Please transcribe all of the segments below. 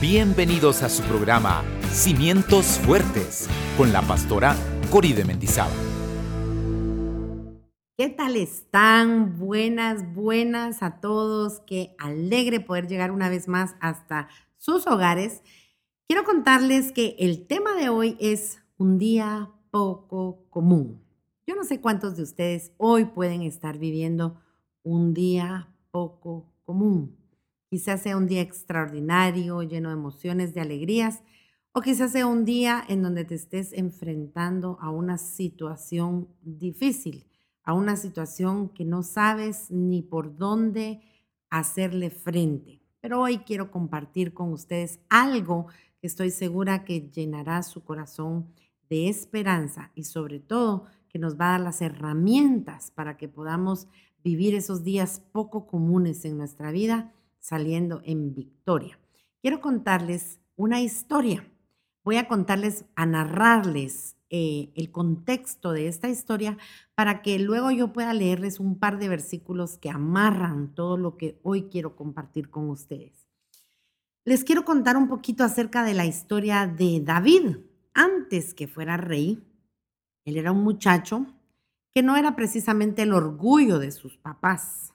Bienvenidos a su programa Cimientos Fuertes con la pastora Cori de Mendizábal. ¿Qué tal están? Buenas, buenas a todos. Qué alegre poder llegar una vez más hasta sus hogares. Quiero contarles que el tema de hoy es un día poco común. Yo no sé cuántos de ustedes hoy pueden estar viviendo un día poco común. Quizás sea un día extraordinario, lleno de emociones, de alegrías, o quizás sea un día en donde te estés enfrentando a una situación difícil, a una situación que no sabes ni por dónde hacerle frente. Pero hoy quiero compartir con ustedes algo que estoy segura que llenará su corazón de esperanza y sobre todo que nos va a dar las herramientas para que podamos vivir esos días poco comunes en nuestra vida saliendo en victoria. Quiero contarles una historia. Voy a contarles, a narrarles eh, el contexto de esta historia para que luego yo pueda leerles un par de versículos que amarran todo lo que hoy quiero compartir con ustedes. Les quiero contar un poquito acerca de la historia de David. Antes que fuera rey, él era un muchacho que no era precisamente el orgullo de sus papás.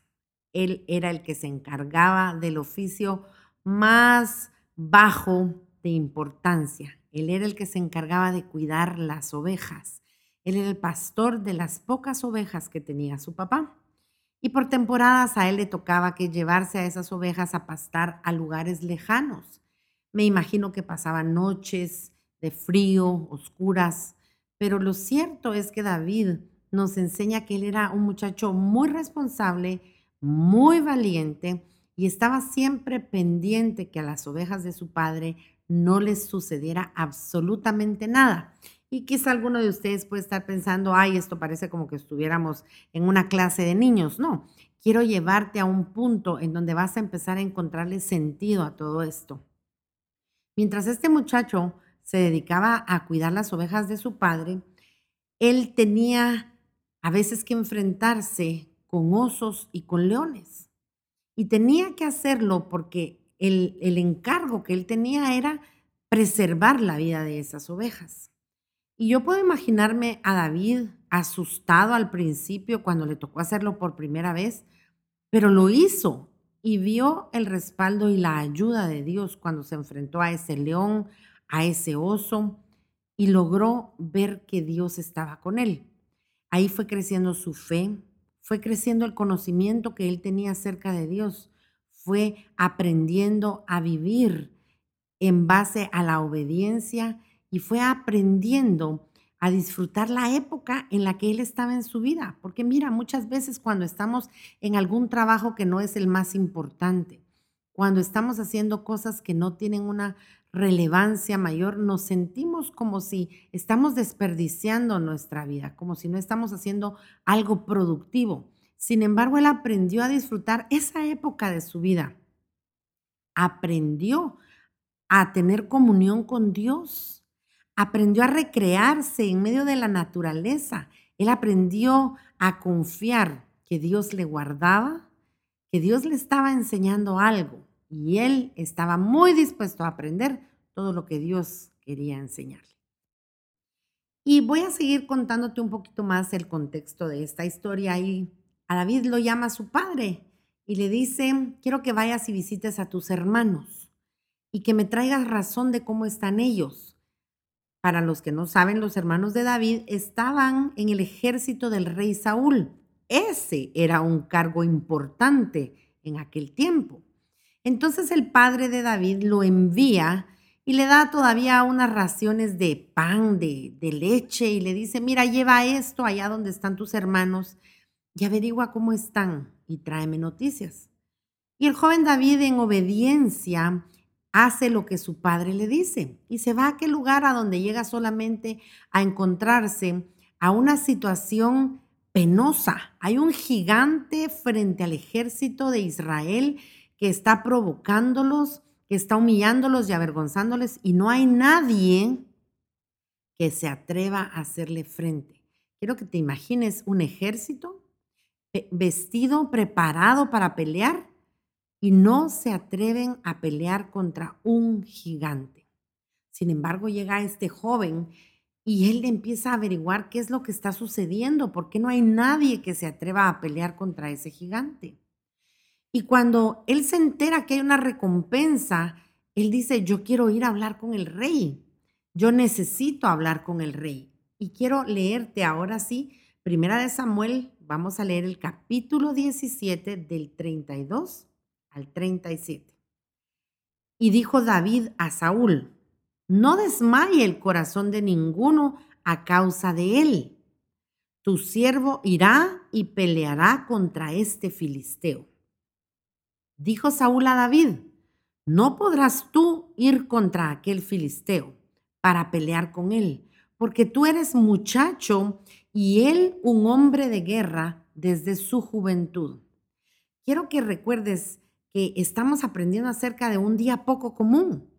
Él era el que se encargaba del oficio más bajo de importancia. Él era el que se encargaba de cuidar las ovejas. Él era el pastor de las pocas ovejas que tenía su papá. Y por temporadas a él le tocaba que llevarse a esas ovejas a pastar a lugares lejanos. Me imagino que pasaban noches de frío, oscuras, pero lo cierto es que David nos enseña que él era un muchacho muy responsable muy valiente y estaba siempre pendiente que a las ovejas de su padre no les sucediera absolutamente nada. Y quizá alguno de ustedes puede estar pensando, ay, esto parece como que estuviéramos en una clase de niños. No, quiero llevarte a un punto en donde vas a empezar a encontrarle sentido a todo esto. Mientras este muchacho se dedicaba a cuidar las ovejas de su padre, él tenía a veces que enfrentarse con osos y con leones. Y tenía que hacerlo porque el, el encargo que él tenía era preservar la vida de esas ovejas. Y yo puedo imaginarme a David asustado al principio cuando le tocó hacerlo por primera vez, pero lo hizo y vio el respaldo y la ayuda de Dios cuando se enfrentó a ese león, a ese oso, y logró ver que Dios estaba con él. Ahí fue creciendo su fe, fue creciendo el conocimiento que él tenía acerca de Dios, fue aprendiendo a vivir en base a la obediencia y fue aprendiendo a disfrutar la época en la que él estaba en su vida. Porque mira, muchas veces cuando estamos en algún trabajo que no es el más importante, cuando estamos haciendo cosas que no tienen una relevancia mayor, nos sentimos como si estamos desperdiciando nuestra vida, como si no estamos haciendo algo productivo. Sin embargo, él aprendió a disfrutar esa época de su vida. Aprendió a tener comunión con Dios. Aprendió a recrearse en medio de la naturaleza. Él aprendió a confiar que Dios le guardaba, que Dios le estaba enseñando algo y él estaba muy dispuesto a aprender todo lo que Dios quería enseñarle. Y voy a seguir contándote un poquito más el contexto de esta historia y a David lo llama su padre y le dice, quiero que vayas y visites a tus hermanos y que me traigas razón de cómo están ellos. Para los que no saben, los hermanos de David estaban en el ejército del rey Saúl. Ese era un cargo importante en aquel tiempo. Entonces el padre de David lo envía y le da todavía unas raciones de pan, de, leche y le dice, mira, lleva esto allá donde están tus hermanos y averigua cómo están y tráeme noticias. Y el joven David en obediencia hace lo que su padre le dice y se va a aquel lugar a donde llega solamente a encontrarse a una situación penosa. Hay un gigante frente al ejército de Israel que está provocándolos, que está humillándolos y avergonzándoles y no hay nadie que se atreva a hacerle frente. Quiero que te imagines un ejército vestido, preparado para pelear y no se atreven a pelear contra un gigante. Sin embargo, llega este joven y él empieza a averiguar qué es lo que está sucediendo, por qué no hay nadie que se atreva a pelear contra ese gigante. Y cuando él se entera que hay una recompensa, él dice, yo quiero ir a hablar con el rey, yo necesito hablar con el rey. Y quiero leerte ahora sí, primera de Samuel, vamos a leer el capítulo 17 del 32 al 37. Y dijo David a Saúl, no desmaye el corazón de ninguno a causa de él. Tu siervo irá y peleará contra este filisteo. Dijo Saúl a David, no podrás tú ir contra aquel filisteo para pelear con él, porque tú eres muchacho y él un hombre de guerra desde su juventud. Quiero que recuerdes que estamos aprendiendo acerca de un día poco común.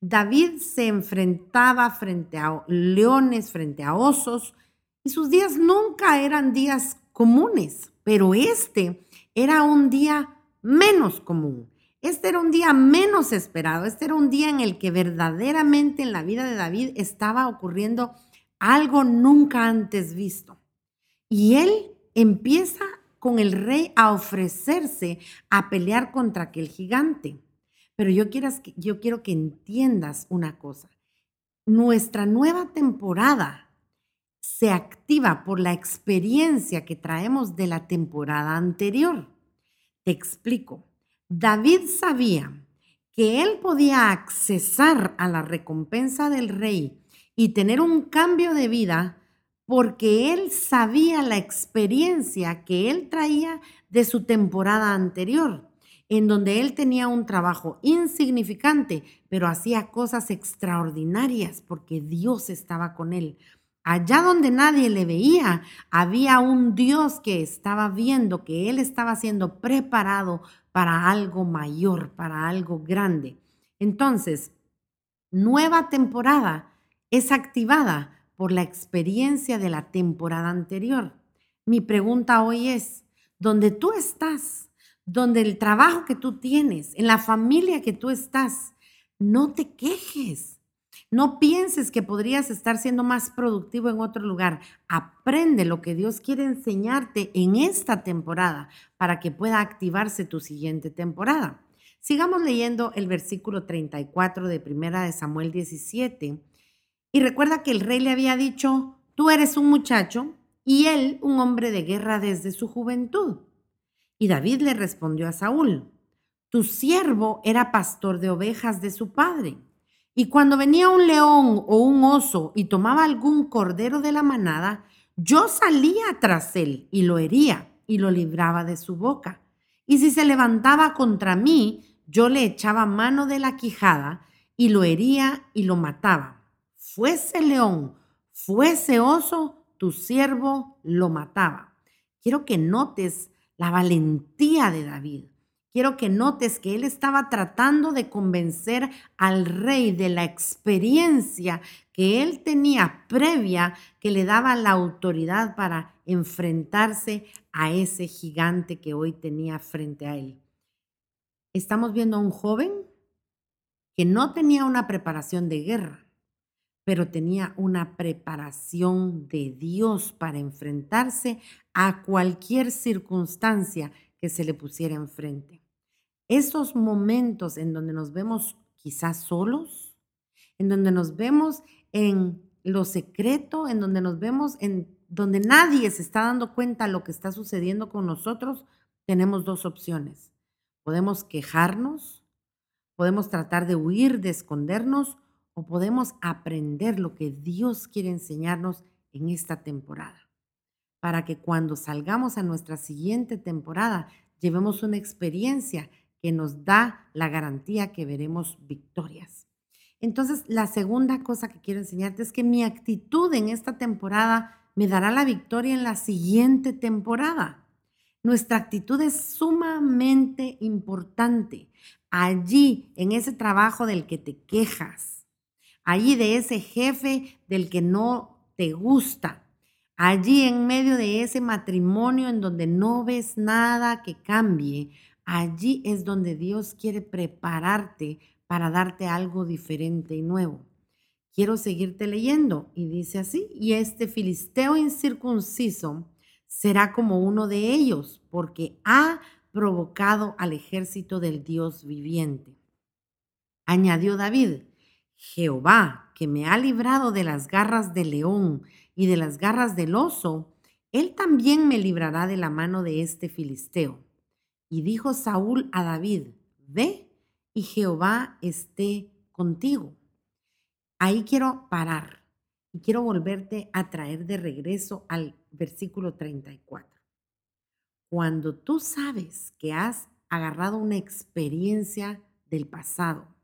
David se enfrentaba frente a leones, frente a osos, y sus días nunca eran días comunes, pero este era un día menos común. Este era un día menos esperado, este era un día en el que verdaderamente en la vida de David estaba ocurriendo algo nunca antes visto. Y él empieza con el rey a ofrecerse a pelear contra aquel gigante. Pero yo, yo quiero que entiendas una cosa. Nuestra nueva temporada se activa por la experiencia que traemos de la temporada anterior. Te explico. David sabía que él podía accesar a la recompensa del rey y tener un cambio de vida porque él sabía la experiencia que él traía de su temporada anterior en donde él tenía un trabajo insignificante, pero hacía cosas extraordinarias porque Dios estaba con él. Allá donde nadie le veía, había un Dios que estaba viendo que él estaba siendo preparado para algo mayor, para algo grande. Entonces, nueva temporada es activada por la experiencia de la temporada anterior. Mi pregunta hoy es, ¿dónde tú estás? Donde el trabajo que tú tienes, en la familia que tú estás, no te quejes. No pienses que podrías estar siendo más productivo en otro lugar. Aprende lo que Dios quiere enseñarte en esta temporada para que pueda activarse tu siguiente temporada. Sigamos leyendo el versículo 34 de Primera de Samuel 17. Y recuerda que el rey le había dicho, tú eres un muchacho y él un hombre de guerra desde su juventud. Y David le respondió a Saúl, tu siervo era pastor de ovejas de su padre. Y cuando venía un león o un oso y tomaba algún cordero de la manada, yo salía tras él y lo hería y lo libraba de su boca. Y si se levantaba contra mí, yo le echaba mano de la quijada y lo hería y lo mataba. Fuese león, fuese oso, tu siervo lo mataba. Quiero que notes la valentía de David. Quiero que notes que él estaba tratando de convencer al rey de la experiencia que él tenía previa que le daba la autoridad para enfrentarse a ese gigante que hoy tenía frente a él. Estamos viendo a un joven que no tenía una preparación de guerra, pero tenía una preparación de Dios para enfrentarse a cualquier circunstancia que se le pusiera enfrente. Esos momentos en donde nos vemos quizás solos, en donde nos vemos en lo secreto, en donde nos vemos en donde nadie se está dando cuenta de lo que está sucediendo con nosotros, tenemos dos opciones. Podemos quejarnos, podemos tratar de huir, de escondernos o podemos aprender lo que Dios quiere enseñarnos en esta temporada, para que cuando salgamos a nuestra siguiente temporada llevemos una experiencia que nos da la garantía que veremos victorias. Entonces, la segunda cosa que quiero enseñarte es que mi actitud en esta temporada me dará la victoria en la siguiente temporada. Nuestra actitud es sumamente importante. Allí, en ese trabajo del que te quejas, allí de ese jefe del que no te gusta, allí en medio de ese matrimonio en donde no ves nada que cambie, allí es donde Dios quiere prepararte para darte algo diferente y nuevo. Quiero seguirte leyendo y dice así, y este filisteo incircunciso será como uno de ellos, porque ha provocado al ejército del Dios viviente. Añadió David, Jehová, que me ha librado de las garras del león y de las garras del oso, él también me librará de la mano de este filisteo. Y dijo Saúl a David, ve y Jehová esté contigo. Ahí quiero parar y quiero volverte a traer de regreso al versículo 34. Cuando tú sabes que has agarrado una experiencia del pasado,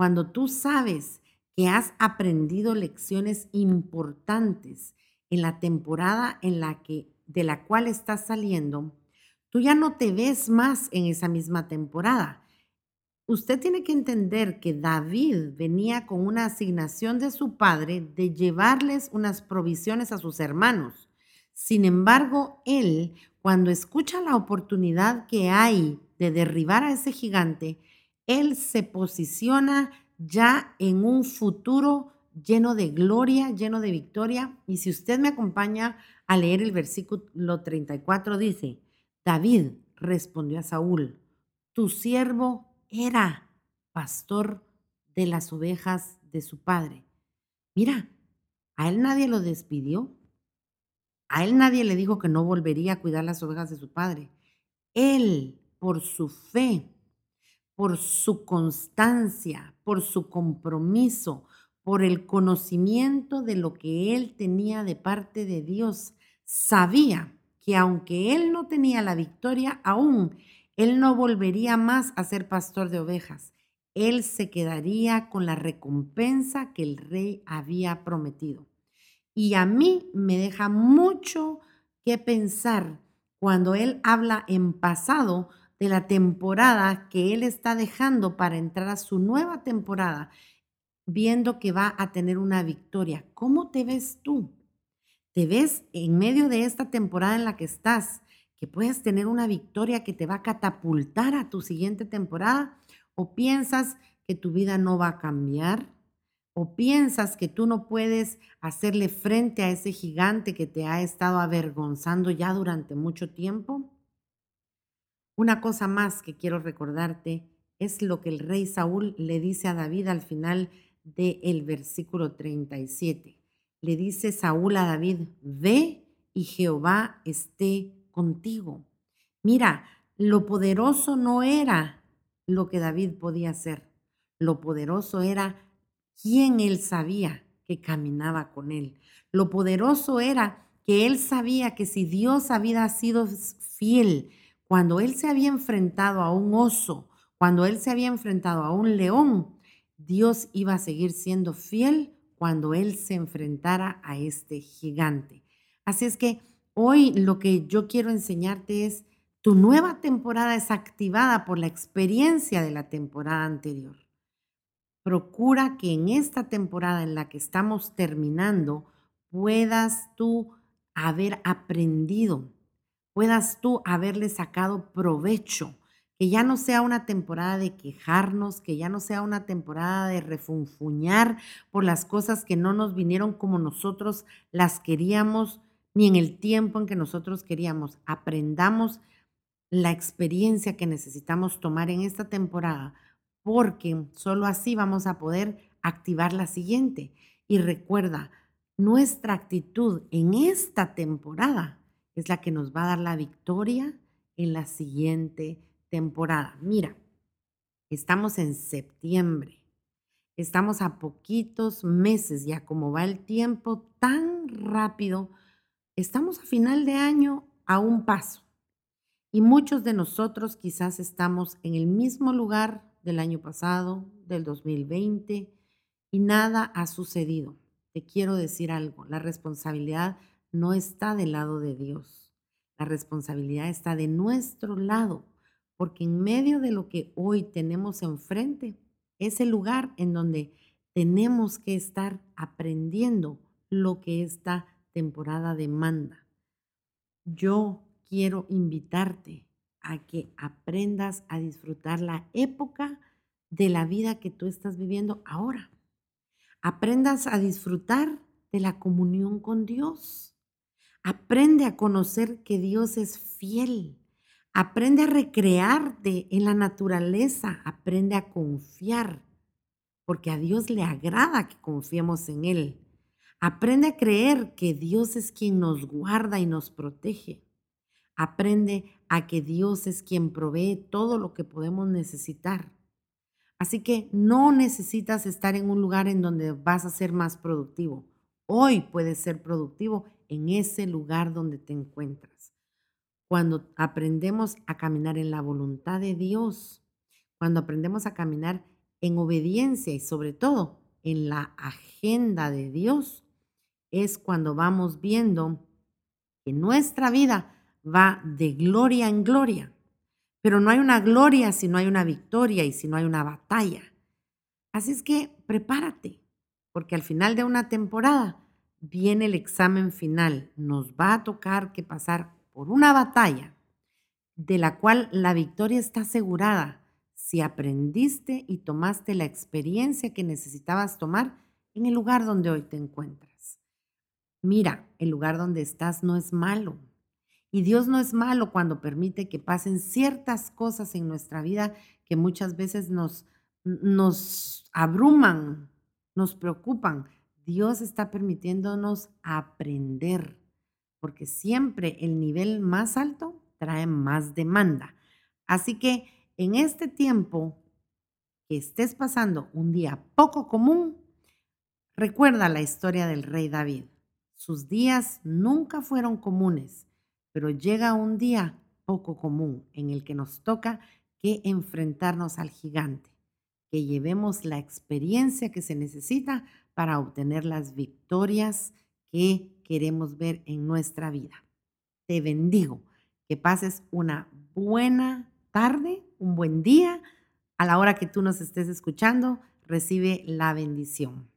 cuando tú sabes que has aprendido lecciones importantes en la temporada en la que de la cual estás saliendo, tú ya no te ves más en esa misma temporada. Usted tiene que entender que David venía con una asignación de su padre de llevarles unas provisiones a sus hermanos. Sin embargo, él, cuando escucha la oportunidad que hay de derribar a ese gigante, él se posiciona ya en un futuro lleno de gloria, lleno de victoria. Y si usted me acompaña a leer el versículo 34, dice, David respondió a Saúl, tu siervo era pastor de las ovejas de su padre. Mira, a él nadie lo despidió. A él nadie le dijo que no volvería a cuidar las ovejas de su padre. Él, por su fe, por su constancia, por su compromiso, por el conocimiento de lo que él tenía de parte de Dios, sabía que aunque él no tenía la victoria aún, él no volvería más a ser pastor de ovejas. Él se quedaría con la recompensa que el rey había prometido. Y a mí me deja mucho que pensar cuando él habla en pasado de la temporada que él está dejando para entrar a su nueva temporada, viendo que va a tener una victoria. ¿Cómo te ves tú? ¿Te ves en medio de esta temporada en la que estás, que puedes tener una victoria que te va a catapultar a tu siguiente temporada? ¿O piensas que tu vida no va a cambiar? ¿O piensas que tú no puedes hacerle frente a ese gigante que te ha estado avergonzando ya durante mucho tiempo? Una cosa más que quiero recordarte es lo que el rey Saúl le dice a David al final del versículo 37. Le dice Saúl a David, ve y Jehová esté contigo. Mira, lo poderoso no era lo que David podía hacer, lo poderoso era quién él sabía que caminaba con él. Lo poderoso era que él sabía que si Dios había sido fiel, cuando él se había enfrentado a un oso, cuando él se había enfrentado a un león, Dios iba a seguir siendo fiel cuando él se enfrentara a este gigante. Así es que hoy lo que yo quiero enseñarte es, tu nueva temporada es activada por la experiencia de la temporada anterior. Procura que en esta temporada en la que estamos terminando puedas tú haber aprendido puedas tú haberle sacado provecho, que ya no sea una temporada de quejarnos, que ya no sea una temporada de refunfuñar por las cosas que no nos vinieron como nosotros las queríamos, ni en el tiempo en que nosotros queríamos. Aprendamos la experiencia que necesitamos tomar en esta temporada, porque solo así vamos a poder activar la siguiente. Y recuerda, nuestra actitud en esta temporada es la que nos va a dar la victoria en la siguiente temporada. Mira, estamos en septiembre, estamos a poquitos meses ya, como va el tiempo tan rápido, estamos a final de año a un paso. Y muchos de nosotros quizás estamos en el mismo lugar del año pasado, del 2020, y nada ha sucedido. Te quiero decir algo, la responsabilidad no está del lado de Dios. La responsabilidad está de nuestro lado, porque en medio de lo que hoy tenemos enfrente, es el lugar en donde tenemos que estar aprendiendo lo que esta temporada demanda. Yo quiero invitarte a que aprendas a disfrutar la época de la vida que tú estás viviendo ahora. Aprendas a disfrutar de la comunión con Dios. Aprende a conocer que Dios es fiel. Aprende a recrearte en la naturaleza. Aprende a confiar, porque a Dios le agrada que confiemos en Él. Aprende a creer que Dios es quien nos guarda y nos protege. Aprende a que Dios es quien provee todo lo que podemos necesitar. Así que no necesitas estar en un lugar en donde vas a ser más productivo. Hoy puedes ser productivo en ese lugar donde te encuentras. Cuando aprendemos a caminar en la voluntad de Dios, cuando aprendemos a caminar en obediencia y sobre todo en la agenda de Dios, es cuando vamos viendo que nuestra vida va de gloria en gloria. Pero no hay una gloria si no hay una victoria y si no hay una batalla. Así es que prepárate, porque al final de una temporada viene el examen final. Nos va a tocar que pasar por una batalla de la cual la victoria está asegurada si aprendiste y tomaste la experiencia que necesitabas tomar en el lugar donde hoy te encuentras. Mira, el lugar donde estás no es malo, y Dios no es malo cuando permite que pasen ciertas cosas en nuestra vida que muchas veces nos, nos abruman, nos preocupan. Dios está permitiéndonos aprender, porque siempre el nivel más alto trae más demanda. Así que en este tiempo que estés pasando un día poco común, recuerda la historia del rey David. Sus días nunca fueron comunes pero llega un día poco común en el que nos toca que enfrentarnos al gigante, que llevemos la experiencia que se necesita para obtener las victorias que queremos ver en nuestra vida. Te bendigo, que pases una buena tarde, un buen día. A la hora que tú nos estés escuchando, recibe la bendición.